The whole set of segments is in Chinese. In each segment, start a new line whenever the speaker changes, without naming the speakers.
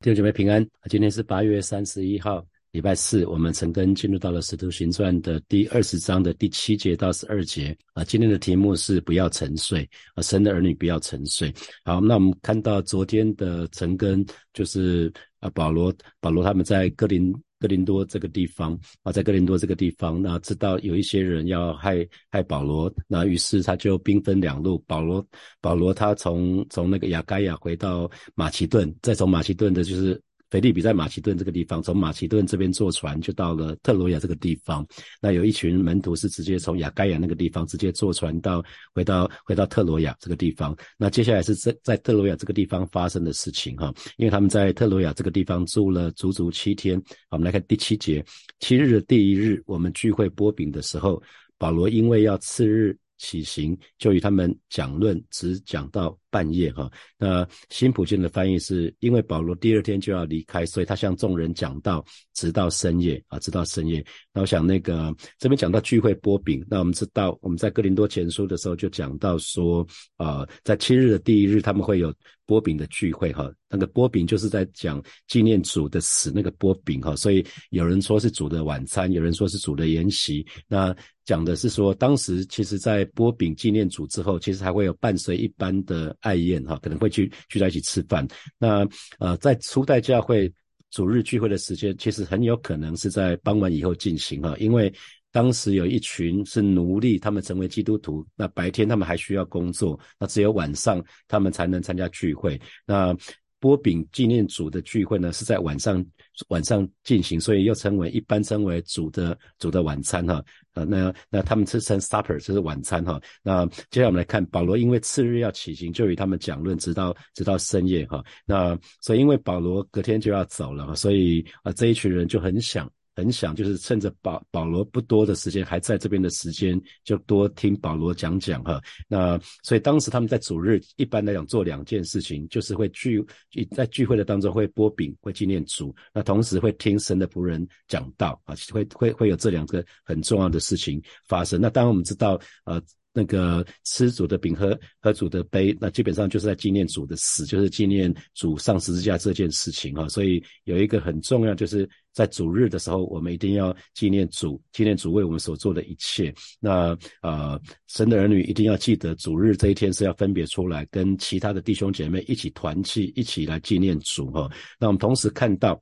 弟兄姐妹平安，今天是八月三十一号，礼拜四。我们陈根进入到了《使徒行传》的第二十章的第七节到十二节啊。今天的题目是不要沉睡啊，神的儿女不要沉睡。好，那我们看到昨天的陈根就是啊，保罗保罗他们在哥林。哥林多这个地方啊，在哥林多这个地方，那知道有一些人要害害保罗，那于是他就兵分两路。保罗保罗他从从那个雅盖亚回到马其顿，再从马其顿的就是。腓利比在马其顿这个地方，从马其顿这边坐船就到了特罗亚这个地方。那有一群门徒是直接从雅盖亚那个地方直接坐船到回到回到特罗亚这个地方。那接下来是在在特罗亚这个地方发生的事情哈，因为他们在特罗亚这个地方住了足足七天。我们来看第七节，七日的第一日，我们聚会波饼的时候，保罗因为要次日起行，就与他们讲论，只讲到。半夜哈，那新普京的翻译是因为保罗第二天就要离开，所以他向众人讲道，直到深夜啊，直到深夜。那我想那个这边讲到聚会波饼，那我们知道我们在哥林多前书的时候就讲到说啊，在七日的第一日他们会有波饼的聚会哈，那个波饼就是在讲纪念主的死那个波饼哈，所以有人说是主的晚餐，有人说是主的筵席。那讲的是说当时其实在波饼纪念主之后，其实还会有伴随一般的。爱宴哈，可能会去聚在一起吃饭。那呃，在初代教会主日聚会的时间，其实很有可能是在傍晚以后进行哈，因为当时有一群是奴隶，他们成为基督徒，那白天他们还需要工作，那只有晚上他们才能参加聚会。那波饼纪念主的聚会呢，是在晚上晚上进行，所以又称为一般称为主的主的晚餐哈。呃，那那他们吃成 supper 就是晚餐哈。那接下来我们来看保罗，因为次日要起行，就与他们讲论，直到直到深夜哈。那所以因为保罗隔天就要走了，所以啊这一群人就很想。很想就是趁着保保罗不多的时间还在这边的时间，就多听保罗讲讲哈。那所以当时他们在主日一般来讲做两件事情，就是会聚在聚会的当中会拨饼，会纪念主，那同时会听神的仆人讲道啊，会会会有这两个很重要的事情发生。那当然我们知道呃。那个吃主的饼和喝主的杯，那基本上就是在纪念主的死，就是纪念主上十字架这件事情哈。所以有一个很重要，就是在主日的时候，我们一定要纪念主，纪念主为我们所做的一切。那呃，神的儿女一定要记得主日这一天是要分别出来，跟其他的弟兄姐妹一起团契，一起来纪念主哈。那我们同时看到。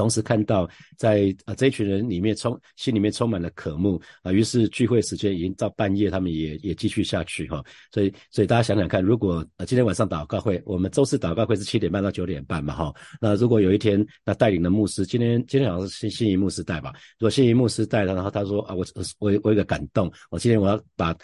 同时看到，在啊这一群人里面充心里面充满了渴慕啊，于是聚会时间已经到半夜，他们也也继续下去哈。所以所以大家想想看，如果呃今天晚上祷告会，我们周四祷告会是七点半到九点半嘛哈。那如果有一天那带领的牧师，今天今天好像是新新一牧师带吧，如果新一牧师带了然后他说啊我我我有个感动，我今天我要把。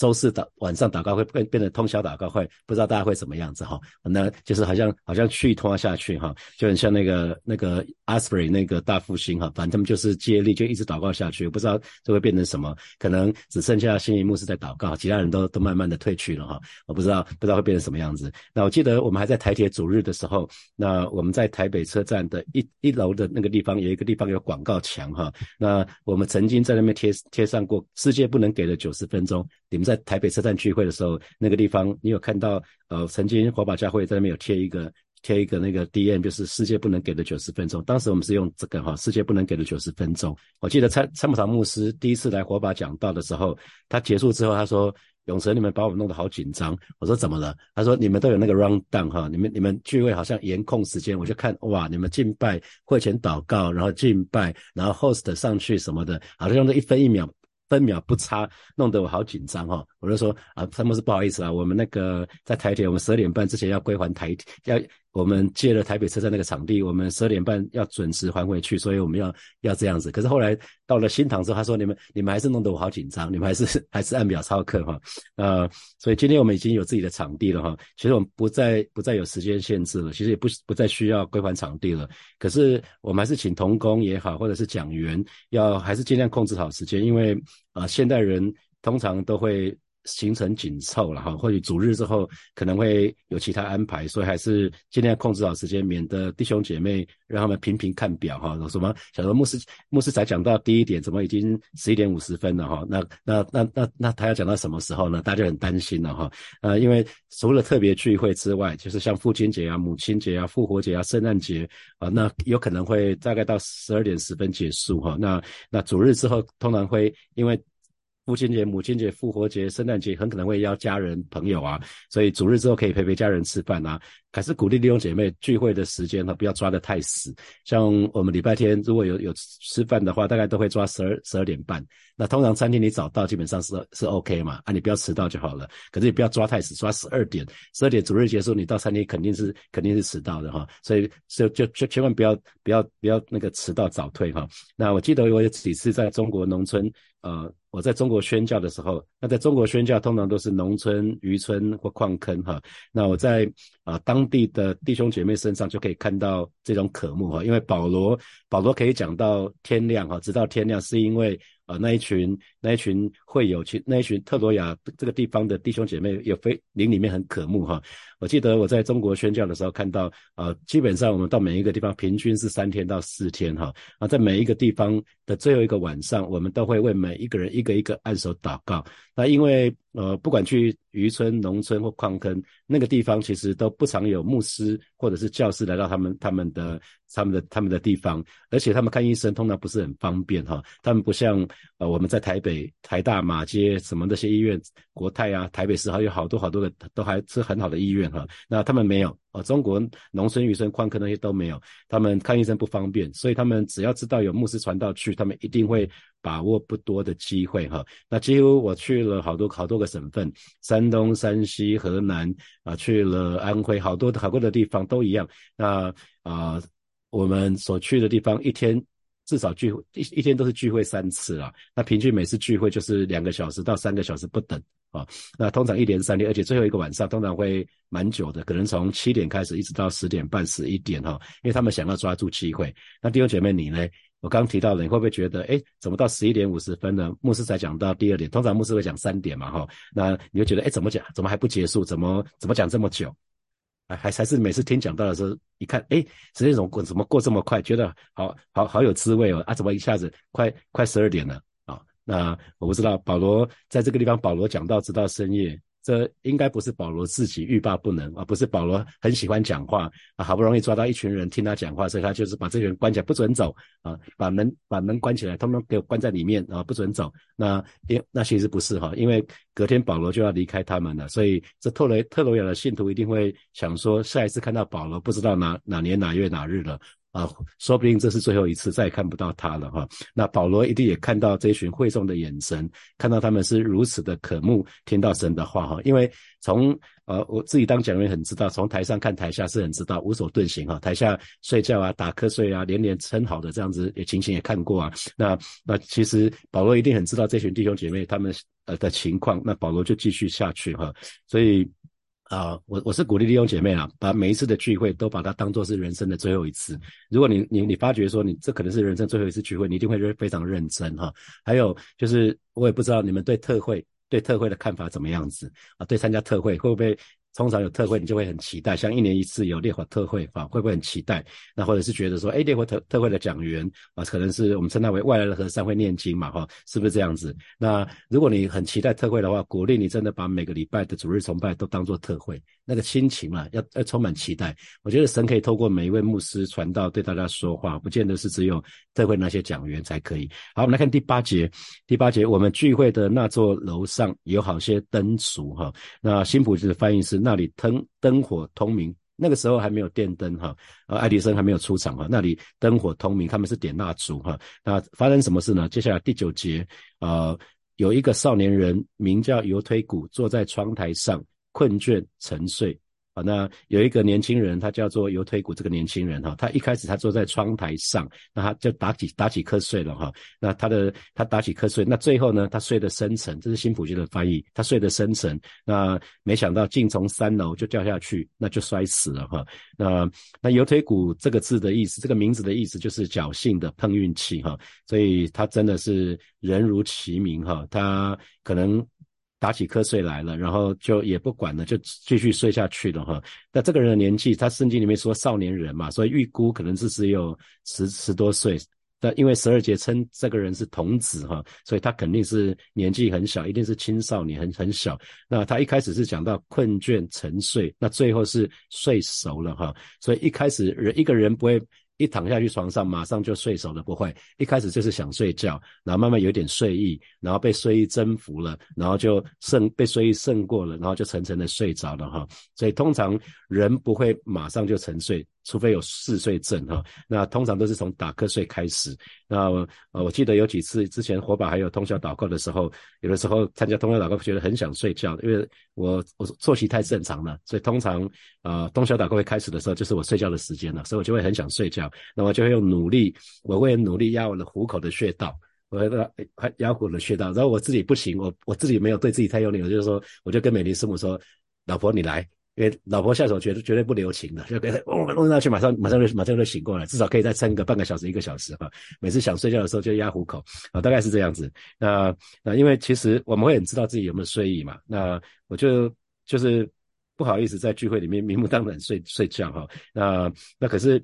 周四祷晚上祷告会变变成通宵祷告会，不知道大家会怎么样子哈？那就是好像好像续拖下去哈，就很像那个那个 Asbury 那个大复兴哈，反正他们就是接力就一直祷告下去，不知道这会变成什么，可能只剩下新一幕是在祷告，其他人都都慢慢的退去了哈，我不知道不知道会变成什么样子。那我记得我们还在台铁主日的时候，那我们在台北车站的一一楼的那个地方有一个地方有广告墙哈，那我们曾经在那边贴贴上过世界不能给的九十分钟，你们。在台北车站聚会的时候，那个地方你有看到？呃，曾经火把教会在那边有贴一个贴一个那个 D N，就是世界不能给的九十分钟。当时我们是用这个哈，世界不能给的九十分钟。我记得参参谋长牧师第一次来火把讲道的时候，他结束之后他说：“永成，你们把我们弄得好紧张。”我说：“怎么了？”他说：“你们都有那个 round down 哈，你们你们聚会好像严控时间。”我就看哇，你们敬拜会前祷告，然后敬拜，然后 host 上去什么的，好像用这一分一秒。分秒不差，弄得我好紧张哈！我就说啊，他们是不好意思啊，我们那个在台铁，我们十二点半之前要归还台要。我们借了台北车站那个场地，我们十二点半要准时还回去，所以我们要要这样子。可是后来到了新塘之后，他说你们你们还是弄得我好紧张，你们还是 还是按表操课哈。呃，所以今天我们已经有自己的场地了哈。其实我们不再不再有时间限制了，其实也不不再需要归还场地了。可是我们还是请童工也好，或者是讲员，要还是尽量控制好时间，因为啊，现代人通常都会。行程紧凑了哈，或许主日之后可能会有其他安排，所以还是尽量控制好时间，免得弟兄姐妹让他们频频看表哈。什么？小罗牧师牧师才讲到第一点，怎么已经十一点五十分了哈？那那那那那他要讲到什么时候呢？大家很担心了哈。呃，因为除了特别聚会之外，就是像父亲节啊、母亲节啊、复活节啊、圣诞节啊，那有可能会大概到十二点十分结束哈。那那主日之后通常会因为。父亲节、母亲节、复活节、圣诞节很可能会邀家人朋友啊，所以主日之后可以陪陪家人吃饭啊。还是鼓励弟兄姐妹聚会的时间哈，不要抓得太死。像我们礼拜天如果有有吃饭的话，大概都会抓十二十二点半。那通常餐厅你早到基本上是是 OK 嘛，啊你不要迟到就好了。可是你不要抓太死，抓十二点，十二点主日结束，你到餐厅肯定是肯定是迟到的哈。所以就就就千万不要不要不要那个迟到早退哈。那我记得我有几次在中国农村，呃。我在中国宣教的时候，那在中国宣教通常都是农村、渔村或矿坑哈。那我在啊当当地的弟兄姐妹身上就可以看到这种渴慕哈，因为保罗保罗可以讲到天亮哈，直到天亮，是因为。啊，那一群那一群会有其那一群特罗亚这个地方的弟兄姐妹也非灵里面很渴慕哈。我记得我在中国宣教的时候看到，啊，基本上我们到每一个地方平均是三天到四天哈。啊，在每一个地方的最后一个晚上，我们都会为每一个人一个一个按手祷告。那因为呃，不管去渔村、农村或矿坑，那个地方其实都不常有牧师或者是教师来到他们他们的他们的他们的地方，而且他们看医生通常不是很方便哈。他们不像呃我们在台北台大马街什么那些医院，国泰啊、台北市还有好多好多的都还是很好的医院哈。那他们没有。哦，中国农村、渔村、矿坑那些都没有，他们看医生不方便，所以他们只要知道有牧师传道去，他们一定会把握不多的机会哈。那几乎我去了好多好多个省份，山东、山西、河南啊，去了安徽，好多好多的地方都一样。那啊，我们所去的地方一天。至少聚会一一天都是聚会三次啦，那平均每次聚会就是两个小时到三个小时不等啊。那通常一连三天，而且最后一个晚上通常会蛮久的，可能从七点开始一直到十点半、十一点哈，因为他们想要抓住机会。那弟兄姐妹，你呢？我刚提到了，你会不会觉得，哎，怎么到十一点五十分呢？牧师才讲到第二点，通常牧师会讲三点嘛哈。那你就觉得，哎，怎么讲？怎么还不结束？怎么怎么讲这么久？还还是每次听讲到的时候，一看，哎，时间怎么过？怎么过这么快？觉得好好好有滋味哦！啊，怎么一下子快快十二点了啊？那我不知道，保罗在这个地方，保罗讲到直到深夜。这应该不是保罗自己欲罢不能啊，不是保罗很喜欢讲话啊，好不容易抓到一群人听他讲话，所以他就是把这些人关起来，不准走啊，把门把门关起来，他们给我关在里面啊，不准走。那因那其实不是哈，因为隔天保罗就要离开他们了，所以这特雷特罗亚的信徒一定会想说，下一次看到保罗，不知道哪哪年哪月哪日了。啊，说不定这是最后一次，再也看不到他了哈。那保罗一定也看到这群会众的眼神，看到他们是如此的渴慕听到神的话哈。因为从呃我自己当讲员很知道，从台上看台下是很知道无所遁形哈。台下睡觉啊、打瞌睡啊、连连称好的这样子也情形也看过啊。那那其实保罗一定很知道这群弟兄姐妹他们呃的情况，那保罗就继续下去哈。所以。啊，我我是鼓励弟兄姐妹啊，把每一次的聚会都把它当做是人生的最后一次。如果你你你发觉说你这可能是人生最后一次聚会，你一定会非常认真哈。还有就是，我也不知道你们对特会对特会的看法怎么样子啊？对参加特会会不会？通常有特会，你就会很期待，像一年一次有烈火特会啊，会不会很期待？那或者是觉得说，哎，烈火特特会的讲员啊，可能是我们称他为外来的和尚会念经嘛，哈，是不是这样子？那如果你很期待特会的话，鼓励你真的把每个礼拜的主日崇拜都当做特会，那个心情啊，要要充满期待。我觉得神可以透过每一位牧师传道对大家说话，不见得是只有特会那些讲员才可以。好，我们来看第八节，第八节，我们聚会的那座楼上有好些灯烛，哈，那新普的翻译是。那里灯灯火通明，那个时候还没有电灯哈，呃，爱迪生还没有出场哈，那里灯火通明，他们是点蜡烛哈。那发生什么事呢？接下来第九节，呃，有一个少年人名叫尤推古，坐在窗台上，困倦沉睡。那有一个年轻人，他叫做尤腿骨，这个年轻人哈，他一开始他坐在窗台上，那他就打起打起瞌睡了哈。那他的他打起瞌睡，那最后呢，他睡得深沉，这是新普京的翻译，他睡得深沉。那没想到竟从三楼就掉下去，那就摔死了哈。那那尤腿骨这个字的意思，这个名字的意思就是侥幸的碰运气哈，所以他真的是人如其名哈，他可能。打起瞌睡来了，然后就也不管了，就继续睡下去了哈。那这个人的年纪，他圣经里面说少年人嘛，所以预估可能是只有十十多岁。但因为十二节称这个人是童子哈，所以他肯定是年纪很小，一定是青少年，很很小。那他一开始是讲到困倦沉睡，那最后是睡熟了哈。所以一开始人一个人不会。一躺下去床上，马上就睡熟了，不会。一开始就是想睡觉，然后慢慢有点睡意，然后被睡意征服了，然后就胜被睡意胜过了，然后就沉沉的睡着了哈。所以通常人不会马上就沉睡。除非有嗜睡症哈，那通常都是从打瞌睡开始。那呃，我记得有几次之前火把还有通宵祷告的时候，有的时候参加通宵祷告觉得很想睡觉，因为我我作息太正常了，所以通常呃通宵祷告会开始的时候就是我睡觉的时间了，所以我就会很想睡觉，那我就会用努力，我会努力压我的虎口的穴道，我的压虎的穴道，然后我自己不行，我我自己没有对自己太用力，我就说，我就跟美丽师母说，老婆你来。因为老婆下手绝对绝对不留情的，就给他我们弄下去，马上马上就马上就醒过来，至少可以再撑个半个小时一个小时哈。每次想睡觉的时候就压虎口啊，大概是这样子。那那因为其实我们会很知道自己有没有睡意嘛。那我就就是不好意思在聚会里面明目张胆睡 睡觉哈。那那可是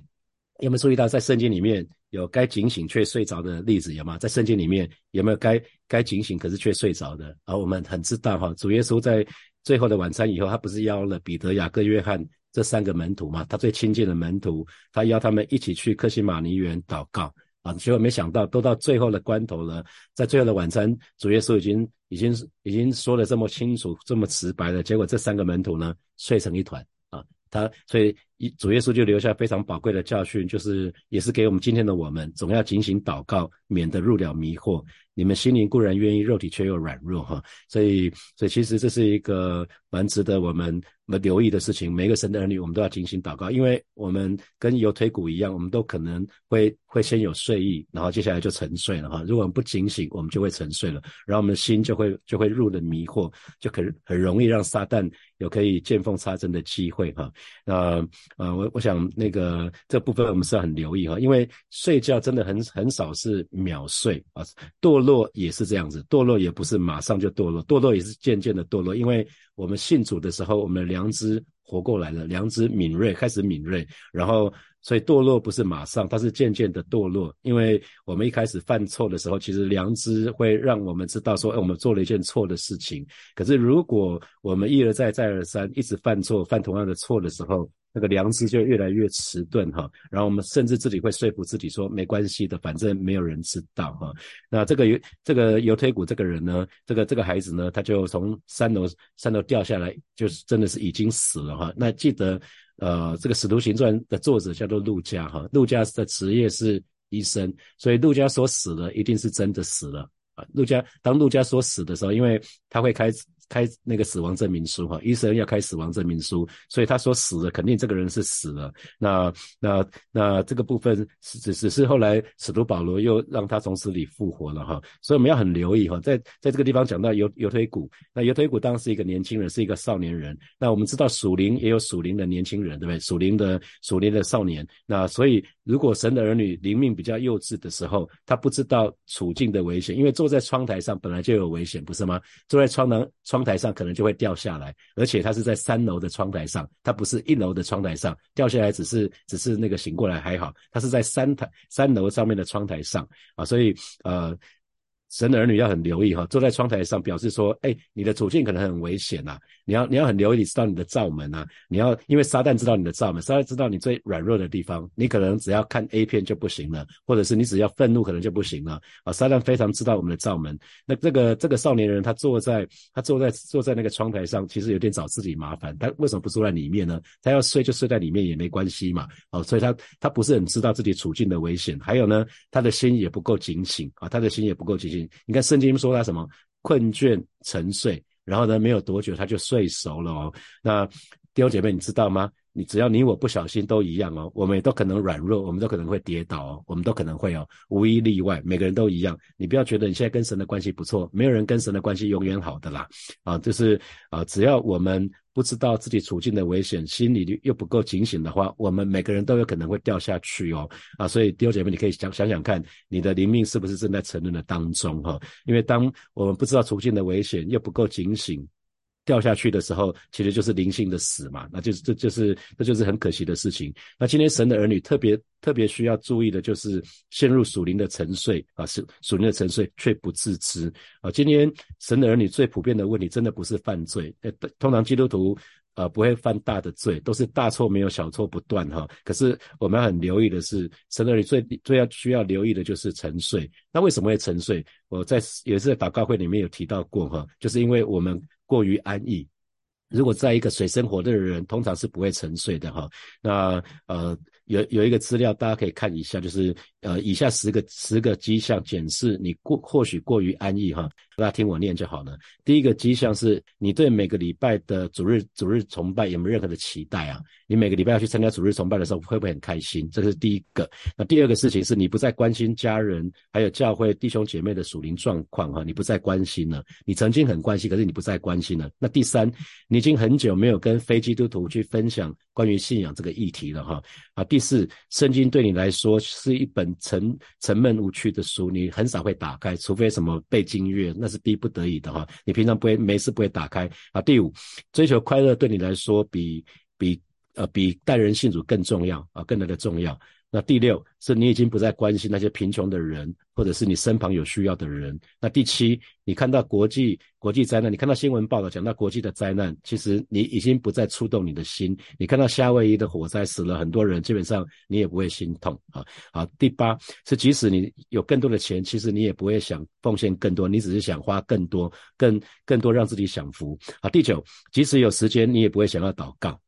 有没有注意到在圣经里面有该警醒却睡着的例子有吗？在圣经里面有没有该该警醒可是却睡着的？而我们很知道哈，主耶稣在。最后的晚餐以后，他不是邀了彼得、雅各、约翰这三个门徒嘛？他最亲近的门徒，他邀他们一起去克西马尼园祷告啊。结果没想到，都到最后的关头了，在最后的晚餐，主耶稣已经、已经、已经说的这么清楚、这么直白了。结果这三个门徒呢，睡成一团啊。他所以主耶稣就留下非常宝贵的教训，就是也是给我们今天的我们，总要警醒祷告，免得入了迷惑。你们心灵固然愿意，肉体却又软弱哈，所以，所以其实这是一个蛮值得我们们留意的事情。每个神的儿女，我们都要精心祷告，因为我们跟有腿骨一样，我们都可能会会先有睡意，然后接下来就沉睡了哈。如果我们不警醒，我们就会沉睡了，然后我们的心就会就会入了迷惑，就可很容易让撒旦有可以见缝插针的机会哈。那呃，我我想那个这部分我们是要很留意哈，因为睡觉真的很很少是秒睡啊，堕。落也是这样子，堕落也不是马上就堕落，堕落也是渐渐的堕落。因为我们信主的时候，我们的良知活过来了，良知敏锐，开始敏锐，然后所以堕落不是马上，它是渐渐的堕落。因为我们一开始犯错的时候，其实良知会让我们知道说，哎，我们做了一件错的事情。可是如果我们一而再，再而三，一直犯错，犯同样的错的时候，那个良知就越来越迟钝哈，然后我们甚至自己会说服自己说没关系的，反正没有人知道哈。那这个油这个油推骨这个人呢，这个这个孩子呢，他就从三楼三楼掉下来，就是真的是已经死了哈。那记得呃，这个使徒行传的作者叫做陆家哈，陆家的职业是医生，所以陆家说死了一定是真的死了啊。陆家当陆家说死的时候，因为他会开。开那个死亡证明书哈，医生要开死亡证明书，所以他说死了，肯定这个人是死了。那那那这个部分只只是后来使徒保罗又让他从死里复活了哈，所以我们要很留意哈，在在这个地方讲到油油推骨，那油推骨当时一个年轻人，是一个少年人。那我们知道属灵也有属灵的年轻人，对不对？属灵的属灵的少年。那所以如果神的儿女灵命比较幼稚的时候，他不知道处境的危险，因为坐在窗台上本来就有危险，不是吗？坐在窗台窗。窗台上可能就会掉下来，而且它是在三楼的窗台上，它不是一楼的窗台上掉下来，只是只是那个醒过来还好，它是在三台三楼上面的窗台上啊，所以呃。神的儿女要很留意哈，坐在窗台上表示说，哎，你的处境可能很危险呐，你要你要很留意，你知道你的罩门啊，你要因为撒旦知道你的罩门，撒旦知道你最软弱的地方，你可能只要看 A 片就不行了，或者是你只要愤怒可能就不行了啊，撒旦非常知道我们的罩门。那这个这个少年人他坐在他坐在坐在那个窗台上，其实有点找自己麻烦，他为什么不坐在里面呢？他要睡就睡在里面也没关系嘛，哦，所以他他不是很知道自己处境的危险，还有呢，他的心也不够警醒啊，他的心也不够警醒。你看圣经说他什么困倦沉睡，然后呢没有多久他就睡熟了哦。那弟兄姐妹，你知道吗？你只要你我不小心都一样哦，我们也都可能软弱，我们都可能会跌倒哦，我们都可能会哦，无一例外，每个人都一样。你不要觉得你现在跟神的关系不错，没有人跟神的关系永远好的啦，啊，就是啊，只要我们不知道自己处境的危险，心里又不够警醒的话，我们每个人都有可能会掉下去哦，啊，所以弟兄姐妹，你可以想想想看，你的灵命是不是正在沉沦的当中哈？因为当我们不知道处境的危险，又不够警醒。掉下去的时候，其实就是灵性的死嘛，那就是这就是这就是很可惜的事情。那今天神的儿女特别特别需要注意的，就是陷入属灵的沉睡啊，是属灵的沉睡却不自知啊。今天神的儿女最普遍的问题，真的不是犯罪，呃，通常基督徒呃不会犯大的罪，都是大错没有小错不断哈。可是我们要很留意的是，神的儿女最最要需要留意的就是沉睡。那为什么会沉睡？我在也是在祷告会里面有提到过哈，就是因为我们。过于安逸，如果在一个水深火热的人，通常是不会沉睡的哈。那呃。有有一个资料，大家可以看一下，就是呃，以下十个十个迹象检视你过或许过于安逸哈，大家听我念就好了。第一个迹象是你对每个礼拜的主日主日崇拜有没有任何的期待啊？你每个礼拜要去参加主日崇拜的时候，会不会很开心？这是第一个。那第二个事情是你不再关心家人还有教会弟兄姐妹的属灵状况哈，你不再关心了。你曾经很关心，可是你不再关心了。那第三，你已经很久没有跟非基督徒去分享关于信仰这个议题了哈。啊，第第四，圣经对你来说是一本沉沉闷无趣的书，你很少会打开，除非什么背经乐，那是逼不得已的哈。你平常不会没事不会打开啊。第五，追求快乐对你来说比比呃比待人信主更重要啊，更来的重要。那第六是你已经不再关心那些贫穷的人，或者是你身旁有需要的人。那第七，你看到国际国际灾难，你看到新闻报道讲到国际的灾难，其实你已经不再触动你的心。你看到夏威夷的火灾死了很多人，基本上你也不会心痛啊。好，第八是即使你有更多的钱，其实你也不会想奉献更多，你只是想花更多、更更多让自己享福。好，第九，即使有时间，你也不会想要祷告。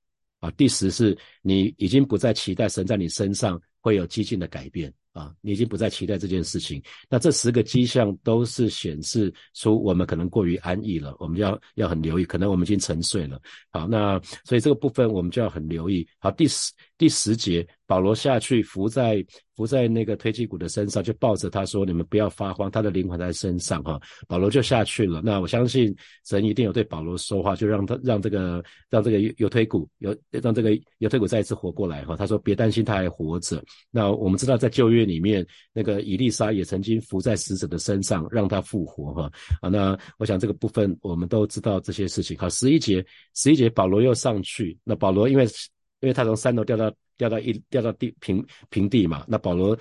啊，第十是你已经不再期待神在你身上会有激进的改变啊，你已经不再期待这件事情。那这十个迹象都是显示出我们可能过于安逸了，我们要要很留意，可能我们已经沉睡了。好，那所以这个部分我们就要很留意。好，第十第十节，保罗下去伏在。伏在那个推基鼓的身上，就抱着他说：“你们不要发慌，他的灵魂在身上。”哈，保罗就下去了。那我相信神一定有对保罗说话，就让他让这个让这个有推骨有让这个有推骨再一次活过来。哈，他说：“别担心，他还活着。”那我们知道在旧约里面，那个以利沙也曾经伏在死者的身上，让他复活。哈啊，那我想这个部分我们都知道这些事情。好，十一节，十一节，保罗又上去。那保罗因为因为他从三楼掉到。掉到一掉到地平平地嘛，那保罗。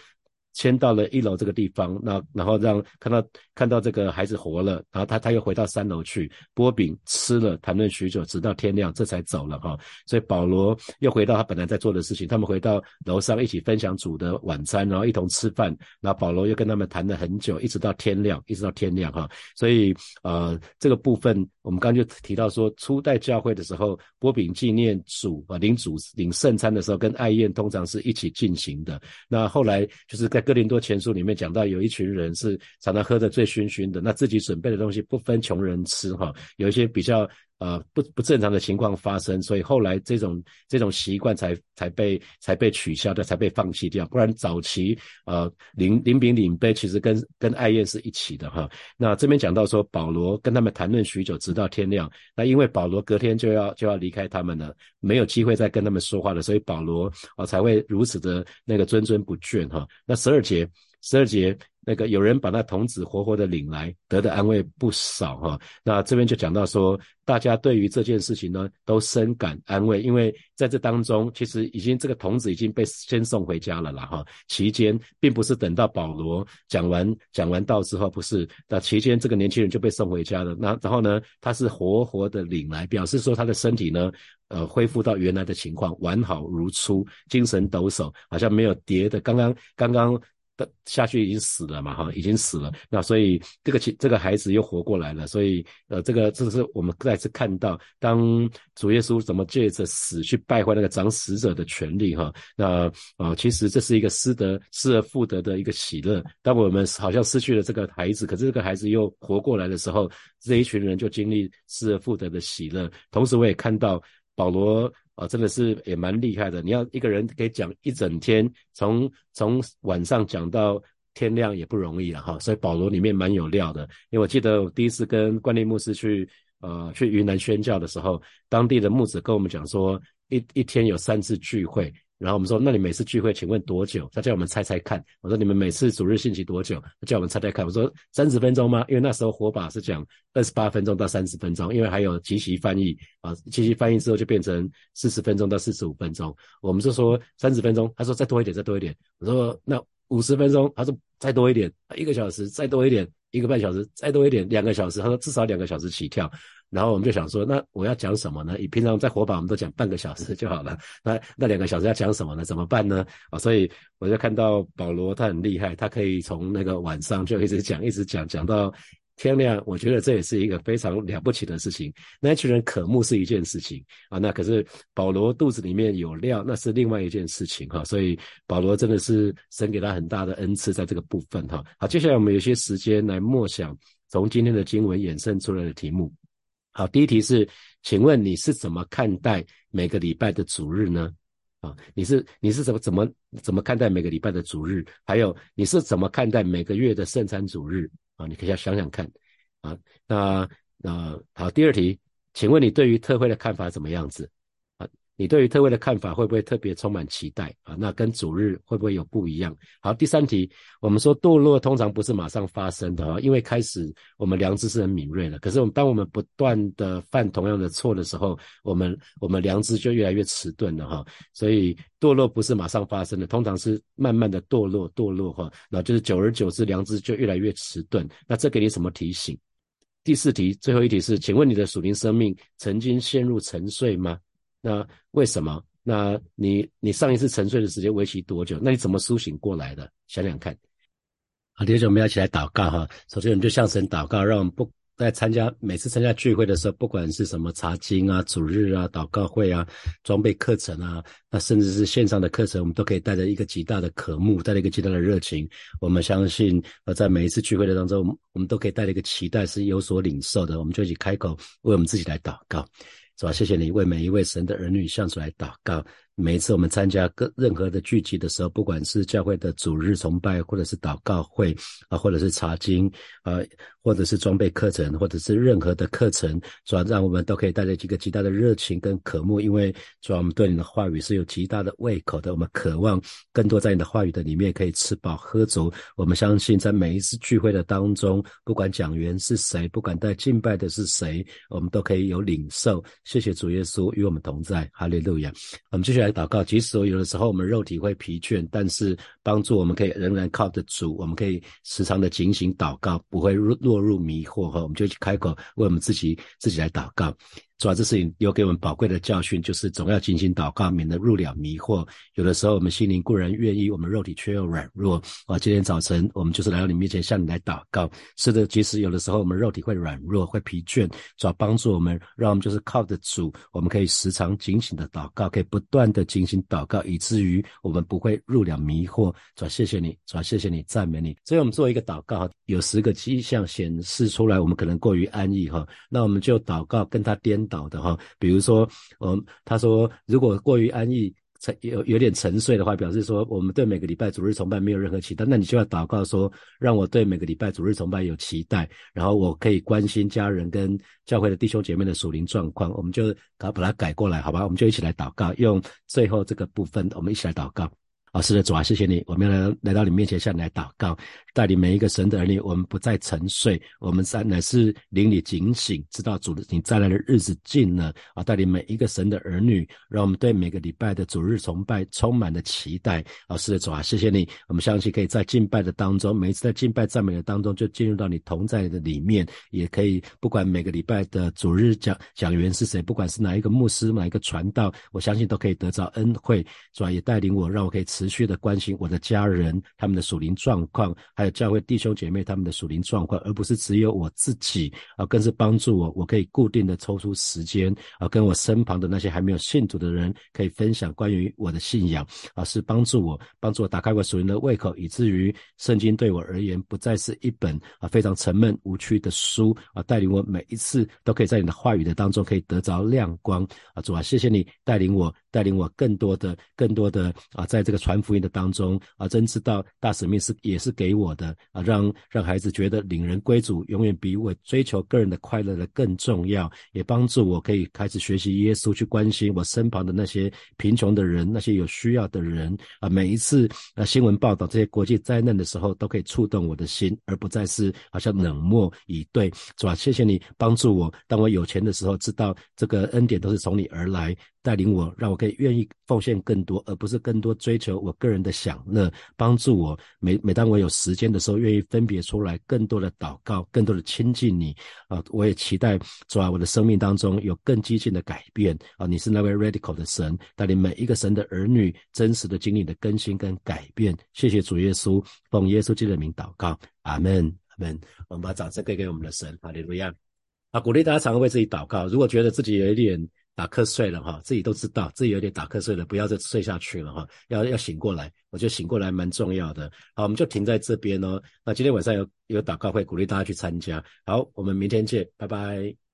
迁到了一楼这个地方，那然后让看到看到这个孩子活了，然后他他又回到三楼去剥饼吃了，谈论许久，直到天亮，这才走了哈。所以保罗又回到他本来在做的事情，他们回到楼上一起分享主的晚餐，然后一同吃饭。然后保罗又跟他们谈了很久，一直到天亮，一直到天亮哈。所以呃这个部分我们刚就提到说，初代教会的时候剥饼纪念主啊，领主领圣餐的时候，跟爱宴通常是一起进行的。那后来就是在格林多前书里面讲到，有一群人是常常喝得醉醺醺的，那自己准备的东西不分穷人吃哈，有一些比较。呃，不不正常的情况发生，所以后来这种这种习惯才才被才被取消掉，才被放弃掉。不然早期呃领领饼领杯其实跟跟爱宴是一起的哈。那这边讲到说保罗跟他们谈论许久，直到天亮。那因为保罗隔天就要就要离开他们了，没有机会再跟他们说话了，所以保罗啊才会如此的那个谆谆不倦哈。那十二节十二节。那个有人把那童子活活的领来，得的安慰不少哈。那这边就讲到说，大家对于这件事情呢，都深感安慰，因为在这当中，其实已经这个童子已经被先送回家了啦哈。期间并不是等到保罗讲完讲完道之后，不是，那期间这个年轻人就被送回家了。那然后呢，他是活活的领来，表示说他的身体呢，呃，恢复到原来的情况，完好如初，精神抖擞，好像没有跌的。刚刚刚刚。的下去已经死了嘛哈，已经死了。那所以这个这个孩子又活过来了。所以呃，这个这是我们再次看到，当主耶稣怎么借着死去败坏那个长死者的权利哈。那啊，其实这是一个失得失而复得的一个喜乐。当我们好像失去了这个孩子，可是这个孩子又活过来的时候，这一群人就经历失而复得的喜乐。同时，我也看到保罗。啊，真的是也蛮厉害的。你要一个人可以讲一整天，从从晚上讲到天亮也不容易了哈。所以保罗里面蛮有料的，因为我记得我第一次跟关内牧师去呃去云南宣教的时候，当地的牧者跟我们讲说，一一天有三次聚会。然后我们说，那你每次聚会，请问多久？他叫我们猜猜看。我说你们每次主日信息多久？他叫我们猜猜看。我说三十分钟吗？因为那时候火把是讲二十八分钟到三十分钟，因为还有即席翻译啊，即席翻译之后就变成四十分钟到四十五分钟。我们就说三十分钟，他说再多一点，再多一点。我说那五十分钟，他说再多一点，一个小时再多一点，一个半小时再多一点，两个小时。他说至少两个小时起跳。然后我们就想说，那我要讲什么呢？你平常在火把我们都讲半个小时就好了，那那两个小时要讲什么呢？怎么办呢？啊，所以我就看到保罗他很厉害，他可以从那个晚上就一直讲，一直讲，讲到天亮。我觉得这也是一个非常了不起的事情。那一群人渴慕是一件事情啊，那可是保罗肚子里面有料，那是另外一件事情哈。所以保罗真的是神给他很大的恩赐在这个部分哈。好，接下来我们有些时间来默想从今天的经文衍生出来的题目。好，第一题是，请问你是怎么看待每个礼拜的主日呢？啊，你是你是怎么怎么怎么看待每个礼拜的主日？还有你是怎么看待每个月的圣餐主日？啊，你可以想想看。啊，那那好，第二题，请问你对于特会的看法怎么样子？你对于特会的看法会不会特别充满期待啊？那跟主日会不会有不一样？好，第三题，我们说堕落通常不是马上发生的啊，因为开始我们良知是很敏锐的，可是我们当我们不断的犯同样的错的时候，我们我们良知就越来越迟钝了哈。所以堕落不是马上发生的，通常是慢慢的堕落堕落哈，那就是久而久之良知就越来越迟钝。那这给你什么提醒？第四题，最后一题是，请问你的属灵生命曾经陷入沉睡吗？那为什么？那你你上一次沉睡的时间为期多久？那你怎么苏醒过来的？想想看。好，第二我们要起来祷告哈。首先，我们就向神祷告，让我们不在参加每次参加聚会的时候，不管是什么查经啊、主日啊、祷告会啊、装备课程啊，那甚至是线上的课程，我们都可以带着一个极大的渴慕，带着一个极大的热情。我们相信，呃，在每一次聚会的当中，我们都可以带着一个期待，是有所领受的。我们就一起开口为我们自己来祷告。是吧？谢谢你为每一位神的儿女向主来祷告。每一次我们参加各任何的聚集的时候，不管是教会的主日崇拜，或者是祷告会啊，或者是查经啊，或者是装备课程，或者是任何的课程，主要让我们都可以带着一个极大的热情跟渴慕，因为主要我们对你的话语是有极大的胃口的，我们渴望更多在你的话语的里面可以吃饱喝足。我们相信在每一次聚会的当中，不管讲员是谁，不管在敬拜的是谁，我们都可以有领受。谢谢主耶稣与我们同在，哈利路亚。我们继续祷告，即使有的时候我们肉体会疲倦，但是帮助我们可以仍然靠得住，我们可以时常的警醒祷告，不会落入迷惑哈。我们就去开口为我们自己自己来祷告。主要这事情有给我们宝贵的教训，就是总要进行祷告，免得入了迷惑。有的时候我们心灵固然愿意，我们肉体却又软弱。啊，今天早晨我们就是来到你面前，向你来祷告。是的，即使有的时候我们肉体会软弱、会疲倦，主要帮助我们，让我们就是靠得住。我们可以时常警醒的祷告，可以不断的进行祷告，以至于我们不会入了迷惑。主要谢谢你，主要谢谢你，赞美你。所以我们做一个祷告，有十个迹象显示出来，我们可能过于安逸哈。那我们就祷告，跟他颠。导的哈，比如说，嗯，他说，如果过于安逸，沉有有点沉睡的话，表示说我们对每个礼拜主日崇拜没有任何期待，那你就要祷告说，让我对每个礼拜主日崇拜有期待，然后我可以关心家人跟教会的弟兄姐妹的属灵状况，我们就搞把它改过来，好吧？我们就一起来祷告，用最后这个部分，我们一起来祷告。啊，是的，主啊，谢谢你，我们来来到你面前向你来祷告，带领每一个神的儿女，我们不再沉睡，我们在乃是灵里警醒，知道主的你再来的日子近了啊！带领每一个神的儿女，让我们对每个礼拜的主日崇拜充满了期待。啊，师的，主啊，谢谢你，我们相信可以在敬拜的当中，每一次在敬拜赞美的当中，就进入到你同在的里面，也可以不管每个礼拜的主日讲讲员是谁，不管是哪一个牧师，哪一个传道，我相信都可以得到恩惠。主啊，也带领我，让我可以。持续的关心我的家人他们的属灵状况，还教会弟兄姐妹他们的属灵状况，而不是只有我自己啊，更是帮助我，我可以固定的抽出时间啊，跟我身旁的那些还没有信主的人，可以分享关于我的信仰啊，是帮助我，帮助我打开我属灵的胃口，以至于圣经对我而言不再是一本啊非常沉闷无趣的书啊，带领我每一次都可以在你的话语的当中可以得着亮光啊，主啊，谢谢你带领我，带领我更多的、更多的啊，在这个传福音的当中啊，真知道大使命是也是给我的啊，让让孩子觉得领人归主永远比我追求个人的快乐的更重要，也帮助我可以开始学习耶稣，去关心我身旁的那些贫穷的人，那些有需要的人啊。每一次啊新闻报道这些国际灾难的时候，都可以触动我的心，而不再是好像冷漠以对，是吧？谢谢你帮助我，当我有钱的时候，知道这个恩典都是从你而来。带领我，让我可以愿意奉献更多，而不是更多追求我个人的享乐。帮助我，每每当我有时间的时候，愿意分别出来更多的祷告，更多的亲近你。啊，我也期待主啊，我的生命当中有更激进的改变。啊，你是那位 radical 的神，带领每一个神的儿女真实的经历的更新跟改变。谢谢主耶稣，奉耶稣基督的名祷告，阿门，阿门。我们把掌声给给我们的神，哈利路亚。啊，鼓励大家常常为自己祷告。如果觉得自己有一点，打瞌睡了哈，自己都知道自己有点打瞌睡了，不要再睡下去了哈，要要醒过来，我觉得醒过来蛮重要的。好，我们就停在这边哦。那今天晚上有有祷告会，鼓励大家去参加。好，我们明天见，拜拜。